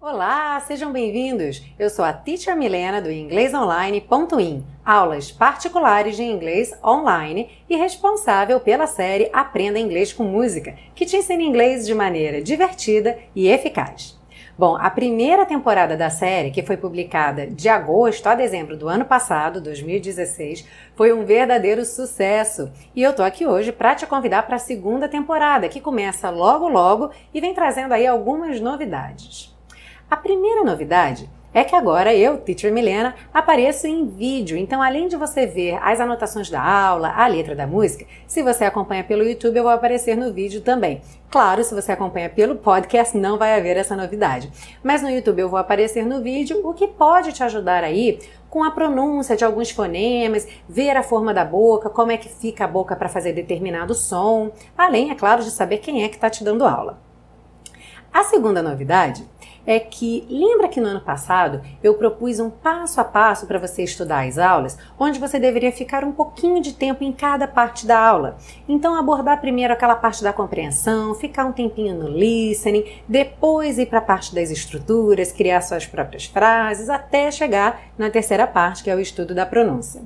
Olá, sejam bem-vindos! Eu sou a Teacher Milena do inglesonline.in, aulas particulares de inglês online e responsável pela série Aprenda Inglês com Música, que te ensina inglês de maneira divertida e eficaz. Bom, a primeira temporada da série, que foi publicada de agosto a dezembro do ano passado, 2016, foi um verdadeiro sucesso. E eu tô aqui hoje para te convidar para a segunda temporada, que começa logo logo e vem trazendo aí algumas novidades. A primeira novidade é que agora eu, Teacher Milena, apareço em vídeo. Então, além de você ver as anotações da aula, a letra da música, se você acompanha pelo YouTube, eu vou aparecer no vídeo também. Claro, se você acompanha pelo podcast, não vai haver essa novidade. Mas no YouTube eu vou aparecer no vídeo, o que pode te ajudar aí com a pronúncia de alguns fonemas, ver a forma da boca, como é que fica a boca para fazer determinado som, além, é claro, de saber quem é que está te dando aula. A segunda novidade é que lembra que no ano passado eu propus um passo a passo para você estudar as aulas, onde você deveria ficar um pouquinho de tempo em cada parte da aula. Então abordar primeiro aquela parte da compreensão, ficar um tempinho no listening, depois ir para a parte das estruturas, criar suas próprias frases, até chegar na terceira parte, que é o estudo da pronúncia.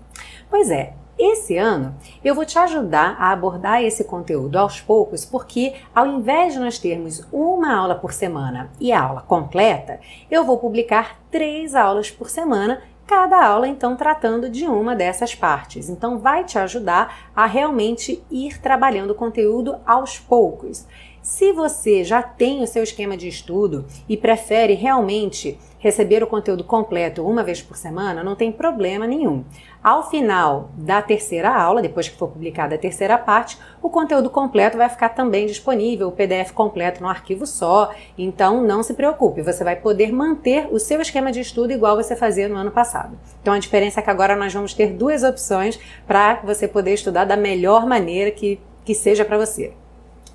Pois é, esse ano eu vou te ajudar a abordar esse conteúdo aos poucos, porque ao invés de nós termos uma aula por semana e a aula completa, eu vou publicar três aulas por semana cada aula então tratando de uma dessas partes. Então vai te ajudar a realmente ir trabalhando o conteúdo aos poucos. Se você já tem o seu esquema de estudo e prefere realmente receber o conteúdo completo uma vez por semana, não tem problema nenhum. Ao final da terceira aula, depois que for publicada a terceira parte, o conteúdo completo vai ficar também disponível, o PDF completo no arquivo só. Então não se preocupe, você vai poder manter o seu esquema de estudo igual você fazia no ano passado. Então a diferença é que agora nós vamos ter duas opções para você poder estudar da melhor maneira que, que seja para você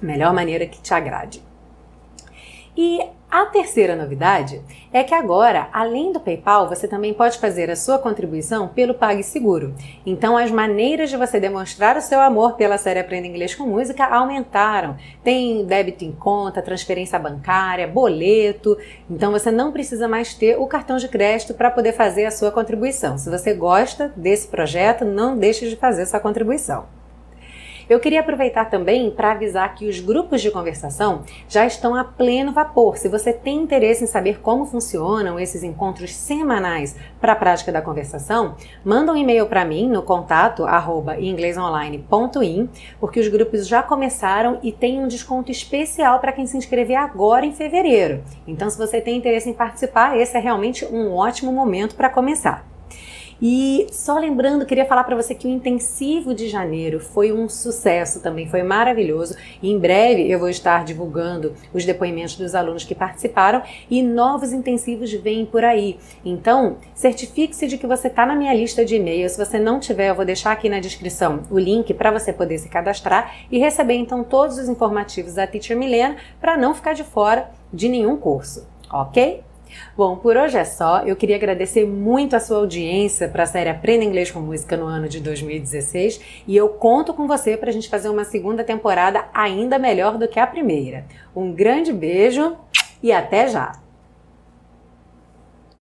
melhor maneira que te agrade. E a terceira novidade é que agora, além do PayPal, você também pode fazer a sua contribuição pelo PagSeguro. Então, as maneiras de você demonstrar o seu amor pela série Aprenda Inglês com Música aumentaram. Tem débito em conta, transferência bancária, boleto. Então, você não precisa mais ter o cartão de crédito para poder fazer a sua contribuição. Se você gosta desse projeto, não deixe de fazer sua contribuição. Eu queria aproveitar também para avisar que os grupos de conversação já estão a pleno vapor. Se você tem interesse em saber como funcionam esses encontros semanais para a prática da conversação, manda um e-mail para mim no contato inglesonline.in, porque os grupos já começaram e tem um desconto especial para quem se inscrever agora em fevereiro. Então, se você tem interesse em participar, esse é realmente um ótimo momento para começar. E só lembrando, queria falar para você que o intensivo de janeiro foi um sucesso também, foi maravilhoso. E em breve eu vou estar divulgando os depoimentos dos alunos que participaram e novos intensivos vêm por aí. Então, certifique-se de que você está na minha lista de e-mails. Se você não tiver, eu vou deixar aqui na descrição o link para você poder se cadastrar e receber então todos os informativos da Teacher Milena para não ficar de fora de nenhum curso, ok? Bom, por hoje é só. Eu queria agradecer muito a sua audiência para a série Aprenda Inglês com Música no ano de 2016 e eu conto com você para a gente fazer uma segunda temporada ainda melhor do que a primeira. Um grande beijo e até já!